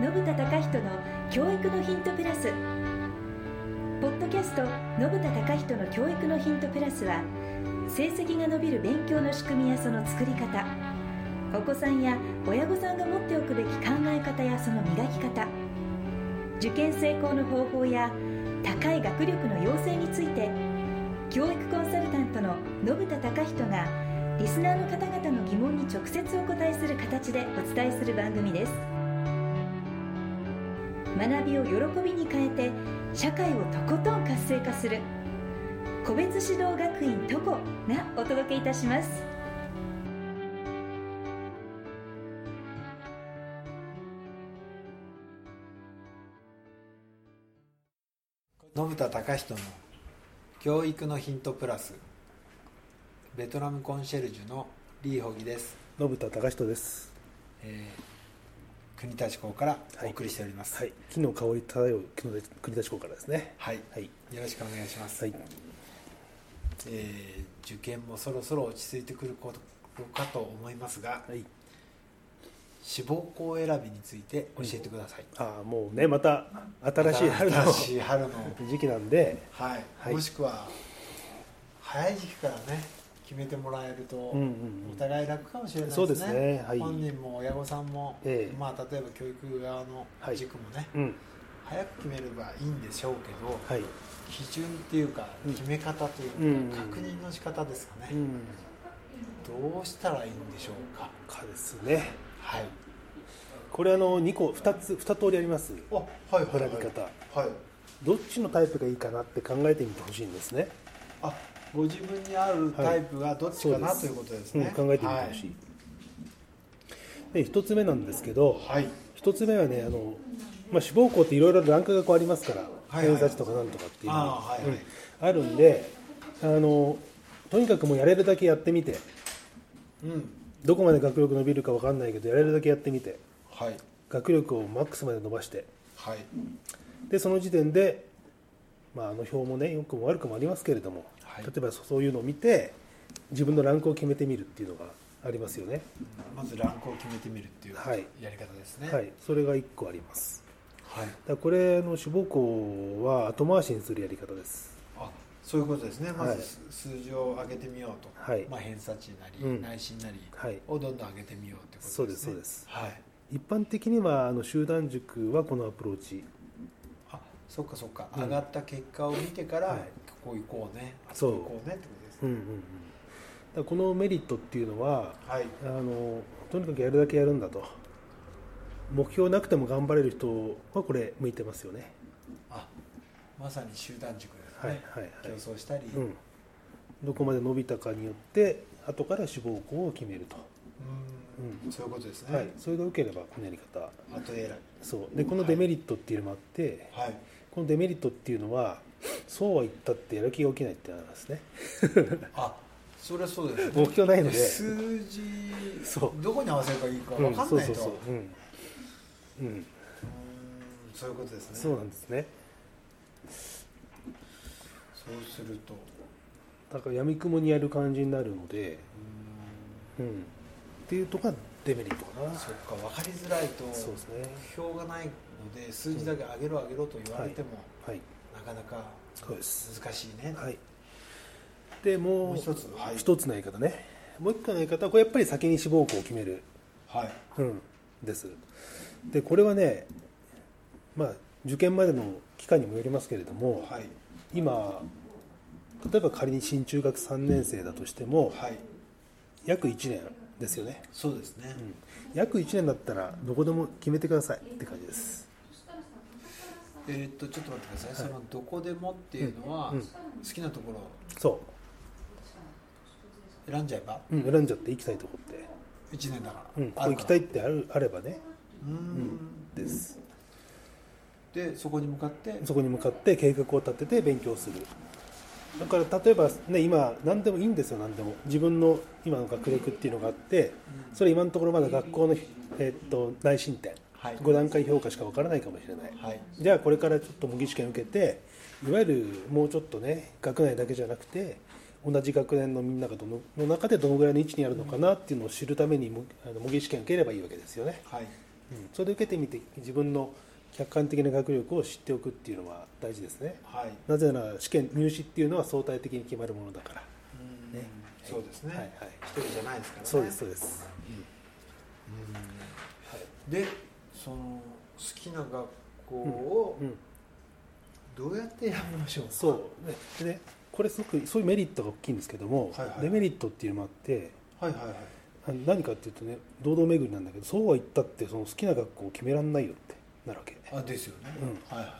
信田隆人の教育のヒントプラス。ポッドキャスト信田隆人の教育のヒントプラスは成績が伸びる勉強の仕組みやその作り方。お子さんや親御さんが持っておくべき考え方やその磨き方。受験成功の方法や高い学力の養成について教育コンサルタントの信田隆人がリスナーの方々の疑問に直接お答えする形でお伝えする番組です。学びを喜びに変えて社会をとことん活性化する。個別指導学院トコがお届けいたします。信田隆人の教育のヒントプラス。ベトナムコンシェルジュのリーホギです、信田隆人です。えー国立港からお送りしております。はい、木の香り漂う国立国立港からですね。はい、はい、よろしくお願いします、はい、えー受験もそろそろ落ち着いてくることかと思いますがはい。志望校選びについて教えてください、ああ、もうね、また新しい春の新しい春の時期なんで。はい、はい。もしくは早い時期からね決めてもらえると、うんうんうん。お互い楽かもしれないですね。そうですね。はい。本人も親御さんも、ええ。まあ、例えば教育側のはい。塾もね、うん、早く決めればいいんでしょうけど、はい。基準っていうかうん。決め方というか、うん。確認の仕方ですかね、うん、どうしたらいいんでしょうか。かですね。はい。これあの二個二つ二通りあります。あはいはいはい。選び方。はい。どっちのタイプがいいかなって考えてみてほしいんですね。あご自分に合うタイプがどっちかな、そうですということですね、うん、考えてみてほし。い。で一つ目なんですけど、はい、はい一つ目はねあの、まあ、志望校っていろいろランクがこうありますからはいはい。偏差値とかなんとかっていうのが。はいはい。うん。あるんであのとにかくもうやれるだけやってみてうん。どこまで学力伸びるか分かんないけどやれるだけやってみてはい。学力をマックスまで伸ばしてはい。でその時点で、まあ、あの表もね良くも悪くもありますけれども、はい。例えばそういうのを見て自分のランクを決めてみるっていうのがありますよね、まずランクを決めてみるっていうはい。やり方ですね。はい、それが1個あります。はい。だこれの志望校は後回しにするやり方です。あそういうことですね。まはい。ず数数字を上げてみようと、はい。まあ、偏差値なり、うん。内心なりはい。をどんどん上げてみようってことですね。そうですそうです。はい。一般的にはあの集団塾はこのアプローチあそっかそっか、うん。上がった結果を見てから、はい。ここ行こうね。あそそうこ行こうねってことですね、うんうんうん。このメリットっていうのははい。あのとにかくやるだけやるんだと。目標なくても頑張れる人はこれ向いてますよね。あまさに集団塾ですはいね、はいはい。競争したり、ううん。どこまで伸びたかによって後から志望校を決めると、うん。んそういうことですね、はい、それが良ければこのやり方。後選びそう。でこのデメリットっていうのもあって、はい。このデメリットっていうのはそうは言ったってやる気が起きないってなんですね。あそれはそうですね。目標ないので。数字そう。どこに合わせればいいか分かんないと、うん、そうそうそう。うん、うん、うーんそういうことですね。そうなんですね。そうすると。だから闇雲にやる感じになるので、うーん。うん、っていうとこがデメリットかな。そっか分かりづらいと。そうですね。目標がないので数字だけ上げろ上げろと言われても、はい。なかなか難しいね、はい。でもうもう一つはい。一つのやり方ね。もう一個のやり方はこれやっぱり先に志望校を決める、はい。うん、です。でこれはねまあ受験までの期間にもよりますけれども、はい。今例えば仮に新中学3年生だとしてもはい。約1年ですよね、そうですね、うん、約1年だったらどこでも決めてください。って感じです。えーっとちょっと待ってください、そのどこでもっていうのは、うん。好きなところ。そ選んじゃえば？う、うん、選んじゃって行きたいとこって、1年だから、うん、ここ行きたいってあるあればね。うーんです。でそこに向かって？そこに向かって計画を立てて勉強するだから例えばね今何でもいいんですよ何でも。自分の今の学力っていうのがあってそれ今のところまだ学校の、えっと内申点。はい。5段階評価しかわからないかもしれない。はい。じゃあこれからちょっと模擬試験受けていわゆるもうちょっとね学内だけじゃなくて同じ学年のみんながどのの中でどのぐらいの位置にあるのかなっていうのを知るためにもあの模擬試験受ければいいわけですよね、はい。うん、それで受けてみて自分の客観的な学力を知っておくっていうのは大事ですね。はい。なぜなら試験入試っていうのは相対的に決まるものだから。うん。ね。そうですね、はいはい。一人じゃないですからね。そうですそうです、うん。でその好きな学校をうん、どうやって選びましょうか、そう。ね。でねこれすごくそういうメリットが大きいんですけども、はいはい。デメリットっていうのもあってはいはいはい。何かっていうとね堂々巡りなんだけどそうは言ったってその好きな学校を決めらんないよってなるわけ、あですよね、うはいは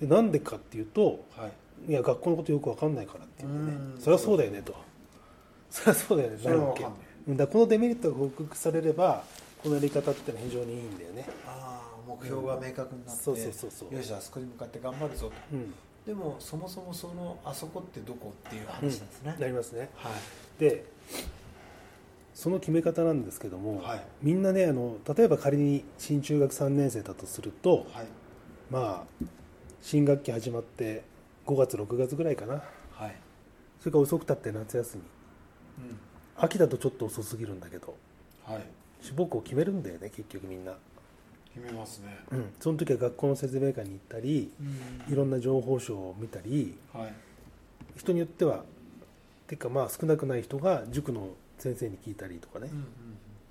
うん、でなんでかっていうといはい。いや学校のことよく分かんないからっていうんでね。うん。そりゃそうだよねと。そりゃそうだよねなるわけだからこのデメリットが報告されればこのやり方ってのは非常にいいんだよね。ああ目標が明確になって、そうそうそうそう。よしあそこに向かって頑張るぞと。うん、でもそもそもそのあそこってどこっていう話なんですね、なりますね。はい。でその決め方なんですけども、はい。みんなねあの例えば仮に新中学3年生だとするとはい。まあ新学期始まって5月6月ぐらいかな。はい。それから遅くたって夏休み。うん。秋だとちょっと遅すぎるんだけどはい。志望校決めるんだよね結局みんな、決めますね。うん、その時は学校の説明会に行ったりいろんな情報書を見たりはい。人によってはてかまあ少なくない人が塾の先生に聞いたりとかね。うん、うんうん。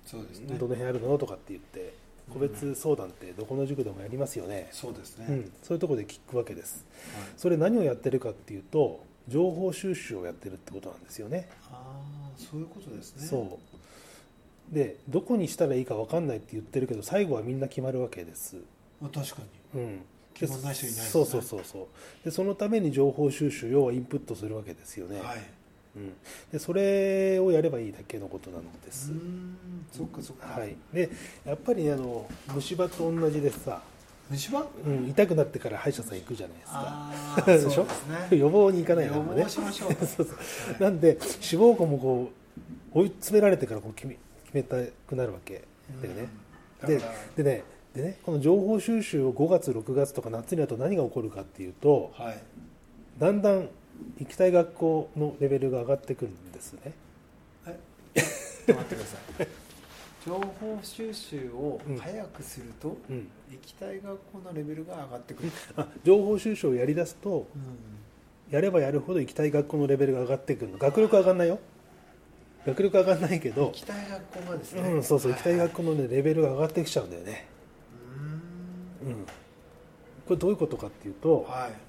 そうですね。どの辺あるのとかって言って個別相談ってどこの塾でもやりますよね、そうですね、うん、そういうところで聞くわけです。はい、それ何をやってるかっていうと情報収集をやってるってことなんですよね。ああそういうことですね。そう。でどこにしたらいいか分かんないって言ってるけど最後はみんな決まるわけです、まあ、確かに。うん、決まんない人いないですね。そうそうそうそう。でそのために情報収集要はインプットするわけですよね、はいうん、でそれをやればいいだけのことなのです。うーん。そっかそっか。はい、でやっぱりねあの虫歯と同じでさ、虫歯？うん、痛くなってから歯医者さん行くじゃないですか。でしょ？そうですね。予防に行かない予からね。防しましょう。と そうそう。はいなんで志望校もこう追い詰められてからこう決め決めたくなるわけ。だよね、ででねでねこの情報収集を5月6月とか夏になると何が起こるかっていうとはい。だんだん行きたい学校のレベルが上がってくるんですね。待ってください。情報収集を早くすると、うん。行きたい学校のレベルが上がってくる、あ情報収集をやりだすとうんやればやるほど行きたい学校のレベルが上がってくるの。学力上がんないよ。学力上がんないけど。行きたい学校がですね、うん、そうそう行きたい学校校の、ね、レベルが上がってきちゃうんだよね、うーん。うん、これどういうことかっていうとはい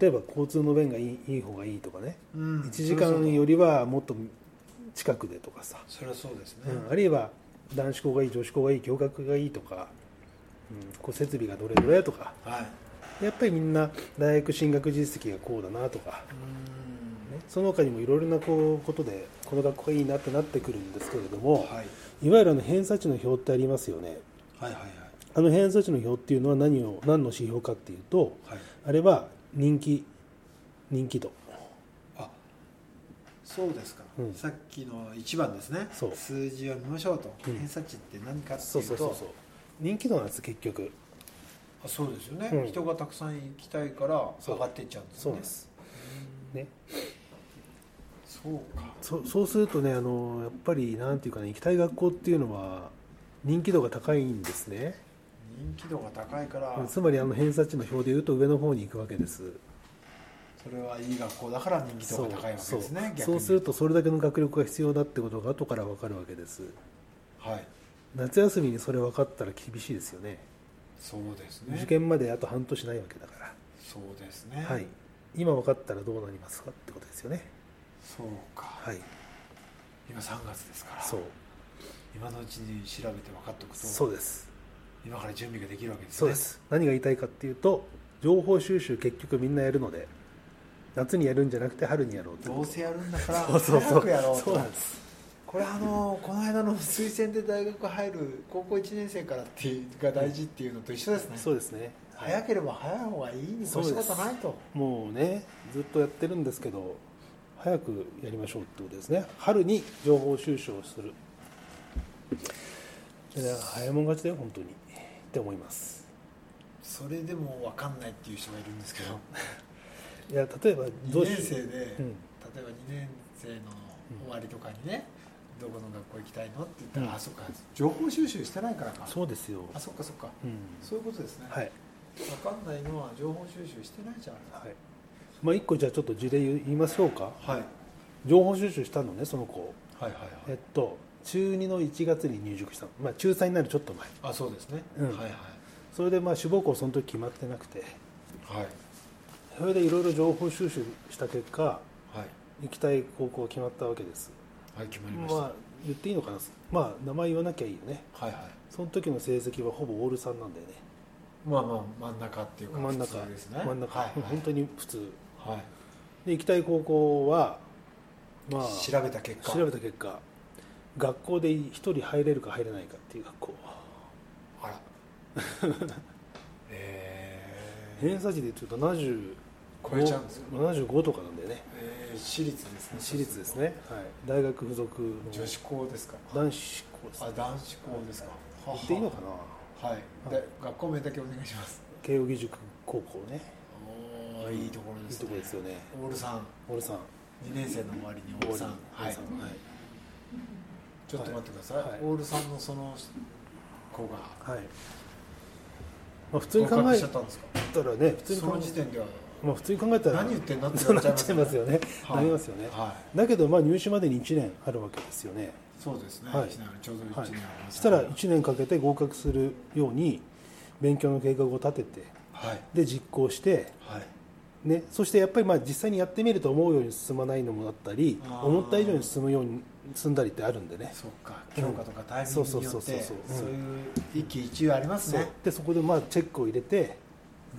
例えば交通の便がいいいい方がいいとかね、うん。1時間よりはもっと近くでとかさ、それはそうですね、うん、あるいは男子校がいい女子校がいい共学がいいとか、うん、こう設備がどれどれとか。はい。やっぱりみんな大学進学実績がこうだなとか、うね、その他にもいろいろなこうことでこの学校がいいなってなってくるんですけれども、はい。いわゆるあの偏差値の表ってありますよね。はいはいはい。あの偏差値の表っていうのは何を何の指標かっていうとはい。あれは人気人気度。あそうですか、うん。さっきの1番ですね。数字を見ましょうと、うん。偏差値って何かっていうとそうそうそうそう。人気度なんです結局。あそうですよね、うん。人がたくさん行きたいから上がっていっちゃうんですよね。そうです。ね。そうか。そそうするとねあのやっぱりなんていうかね行きたい学校っていうのは人気度が高いんですね人気度が高いから、つまりあの偏差値の表でいうと上の方に行くわけです。それはいい学校だから人気度が高いわけですねそう。するとそれだけの学力が必要だってことが後から分かるわけです。はい。夏休みにそれ分かったら厳しいですよね。そうですね。受験まであと半年ないわけだから。そうですね。はい、今分かったらどうなりますかってことですよね。そうか、はい、今3月ですから。そう、今のうちに調べて分かっておくと。そうです、今から準備ができるわけですねそうです。何が言いたいかっていうと、情報収集結局みんなやるので、夏にやるんじゃなくて春にやろうどうせやるんだからそうそうそう早くやろうとそうなんです。これあのこの間の推薦で大学入る高校1年生からっていうが大事っていうのと一緒ですね、そうですね。早ければ早い方がいいに越したことないともうね、ずっとやってるんですけど、早くやりましょうってことですね。春に情報収集をする。早いもん勝ちだよ、本当に。って思います。それでも分かんないっていう人がいるんですけど。いや、例えばど2うし年生で、うん。例えば2年生の終わりとかにね、どこの学校行きたいのって言ったら、うん。あそっか情報収集してないからか。そうですよ、あそっかそっか。うん。そういうことですね、はい。分かんないのは情報収集してないじゃん。はい。まあ、1個じゃあちょっと事例言いましょうか。はい。情報収集したのねその子はいはいはい。えっと中2の1月に入塾したの、まあ、中3になるちょっと前。あそうですね、うん。はいはい。それでまあ志望校その時決まってなくて。はい。それでいろいろ情報収集した結果はい。行きたい高校が決まったわけです。はい決まりました、まあ言っていいのかな？まあ名前言わなきゃいいよね。はいはい。その時の成績はほぼオール3なんだよね。まあまあ真ん中っていうか真ん中。ですね。真ん中、はいはい、本当に普通。はい。で行きたい高校はまあ調べた結果。調べた結果学校で1人入れるか入れないかっていう学校。あら。えー、偏差値で言うと70超えちゃうんですよ。75とかなんだよね。えー、私立ですね。私立ですね、はい、大学附属の。女子校ですか。男子校ですあ男子校ですか。言っていいのかな？はい。で学校名だけお願いします。慶應義塾高校ね。おーいいところいいですね。とこですよね。オールさん。オールさん。2年生の終わりにオールさん。はい。はいちょっと待ってください、はい。オールさんのその子が。はい。まあ、普通に考えしちゃったんですか？たらね普通にそ考えの時点では。まあ、普通に考えたら何言ってんのってなっちゃいますよね。はい。なりますよね、はい。だけどまあ入試までに1年あるわけですよね、そうですね、はい。ちょうど1はい年ありますそしたら1年かけて合格するように勉強の計画を立ててはい。で実行して、はいね、そしてやっぱりまあ実際にやってみると思うように進まないのもあったり思った以上に進むように進んだりってあるんでね。そうか。教科とかタイミングによってそうそうそうそうそう。そういう一喜一憂ありますそう。ねでそこでまあチェックを入れて、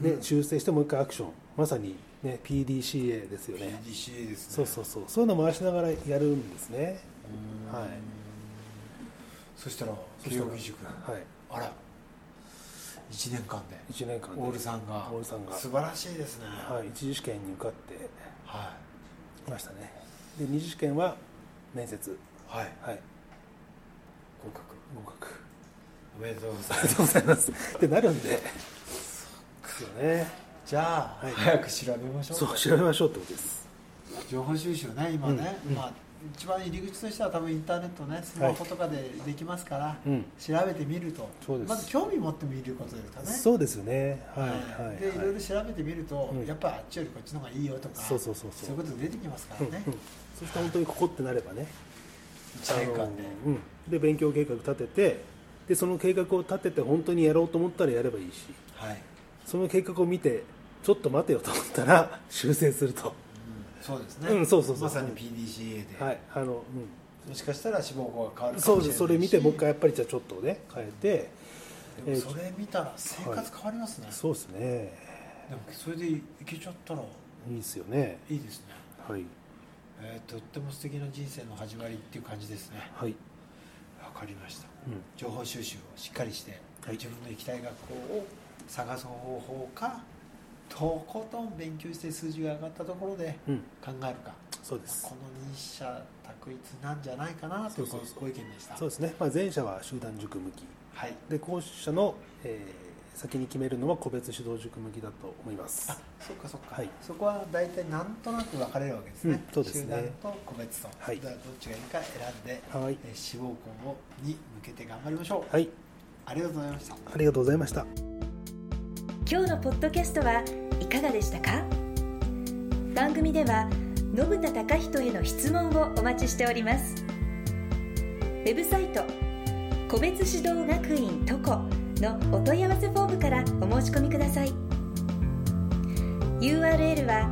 ねうん。修正してもう一回アクション。まさに、ね、PDCA ですよね。PDCA ですね。そうそうそう。そういうの回しながらやるんですね。はい。そしたらそしたら慶應義塾はい。あら1年間で1年間で。オールさんが。オールさんが。素晴らしいですね。はい、一次試験に受かってはきましたね。で二次試験は面接。いはい。はい。合格。合格。おめでとうござあいます。ってなるんで。ですよね。じゃあ、はい。早く調べましょうそう調べましょうってことです。情報収集ね今ね、うんうん。まあ一番入り口としては多分インターネットねスマホとかでできますから、うん。調べてみると。まず興味持ってみることですかね。そうですよね。はいはい。でいろいろはい調べてみると、うん。やっぱりあっちよりこっちの方がいいよとかそうそうそうそう。そういうこと出てきますからね、うんうん。そして本当にここってなればね。1年間で、うん、で勉強計画立ててでその計画を立てて本当にやろうと思ったらやればいいし。はい、その計画を見てちょっと待てよと思ったら修正すると。うんそうですね、うんそうそうそう。まさに PDCA で、はいあの、もしかしたら志望校が変わうん、るかそうもしれないし。それ見てもう一回やっぱりじゃあちょっとね変えて。でもそれ見たら生活変わりますね、そうですね。でもそれでいけちゃったらいいですよね。いいですね、はい。えーとっても素敵な人生の始まりっていう感じですね。はい、わかりました。うん、情報収集をしっかりして、はい。自分の行きたい学校を探す方法かとことん勉強して数字が上がったところでうん、考えるか、そうです。この二者択一なんじゃないかなというご意見でした。そうですね、まあ、前者は集団塾向き。はい。で後者の、えー先に決めるのは個別指導塾向きだと思います。あそっかそっか、はい。そこは大体なんとなく分かれるわけですね,、うんそうですね。集団と個別と、はい。どっちがいいか選んで、はい。えー志望校をに向けて頑張りましょう、はい。ありがとうございました。ありがとうございました。今日のポッドキャストはいかがでしたか？番組では信田貴人への質問をお待ちしております。ウェブサイト個別指導学院トコのお問い合わせフォームからお申し込みください。URL は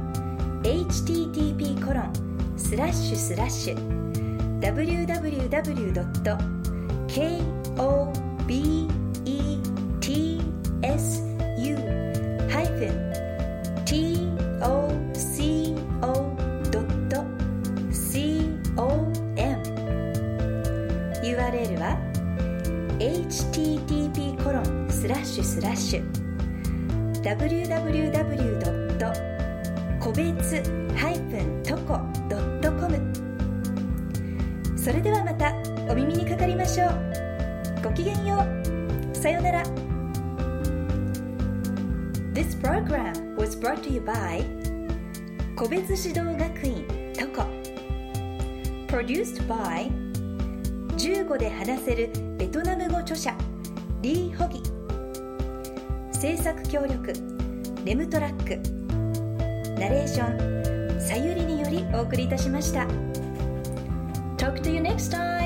http コロンスラッシュスラッシュ www.kob.com URL は http コロンスラッシュスラッシュ www. 個別 -toco.com それではまたお耳にかかりましょうごきげんようさようなら This program was brought to you by 個別指導学院トコ Produced by 15で話せるベトナム語著者リー・ホギ。制作協力レムトラック。ナレーションさゆりによりお送りいたしました。Talk to you next time!